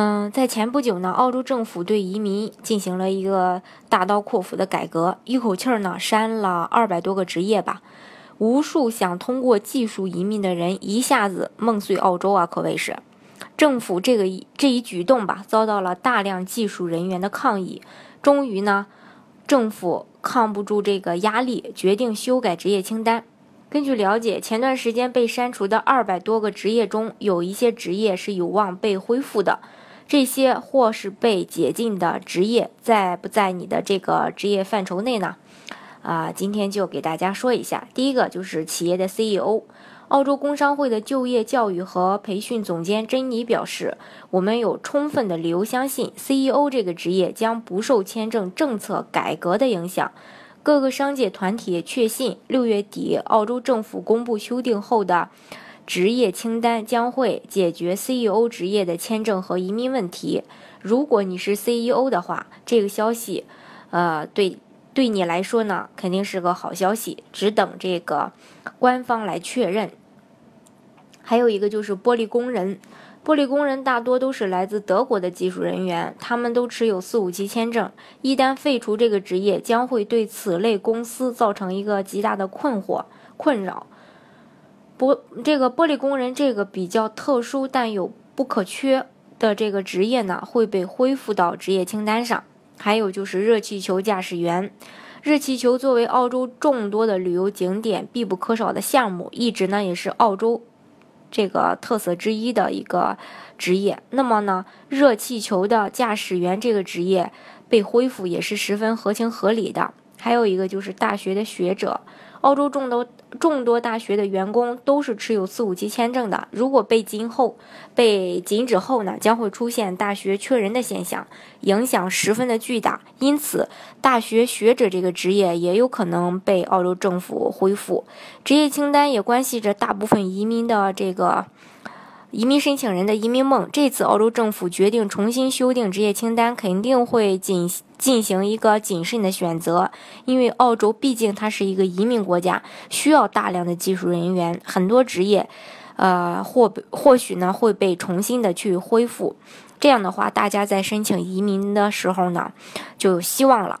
嗯，在前不久呢，澳洲政府对移民进行了一个大刀阔斧的改革，一口气儿呢删了二百多个职业吧，无数想通过技术移民的人一下子梦碎澳洲啊，可谓是。政府这个这一举动吧，遭到了大量技术人员的抗议，终于呢，政府抗不住这个压力，决定修改职业清单。根据了解，前段时间被删除的二百多个职业中，有一些职业是有望被恢复的。这些或是被解禁的职业，在不在你的这个职业范畴内呢？啊，今天就给大家说一下。第一个就是企业的 CEO。澳洲工商会的就业教育和培训总监珍妮表示：“我们有充分的理由相信，CEO 这个职业将不受签证政策改革的影响。”各个商界团体也确信，六月底澳洲政府公布修订后的。职业清单将会解决 CEO 职业的签证和移民问题。如果你是 CEO 的话，这个消息，呃，对对你来说呢，肯定是个好消息。只等这个官方来确认。还有一个就是玻璃工人，玻璃工人大多都是来自德国的技术人员，他们都持有四五级签证。一旦废除这个职业，将会对此类公司造成一个极大的困惑、困扰。玻这个玻璃工人这个比较特殊但又不可缺的这个职业呢，会被恢复到职业清单上。还有就是热气球驾驶员，热气球作为澳洲众多的旅游景点必不可少的项目，一直呢也是澳洲这个特色之一的一个职业。那么呢，热气球的驾驶员这个职业被恢复也是十分合情合理的。还有一个就是大学的学者。澳洲众多众多大学的员工都是持有四五级签证的，如果被禁后、被禁止后呢，将会出现大学缺人的现象，影响十分的巨大。因此，大学学者这个职业也有可能被澳洲政府恢复。职业清单也关系着大部分移民的这个。移民申请人的移民梦，这次澳洲政府决定重新修订职业清单，肯定会进进行一个谨慎的选择，因为澳洲毕竟它是一个移民国家，需要大量的技术人员，很多职业，呃，或或许呢会被重新的去恢复，这样的话，大家在申请移民的时候呢，就有希望了。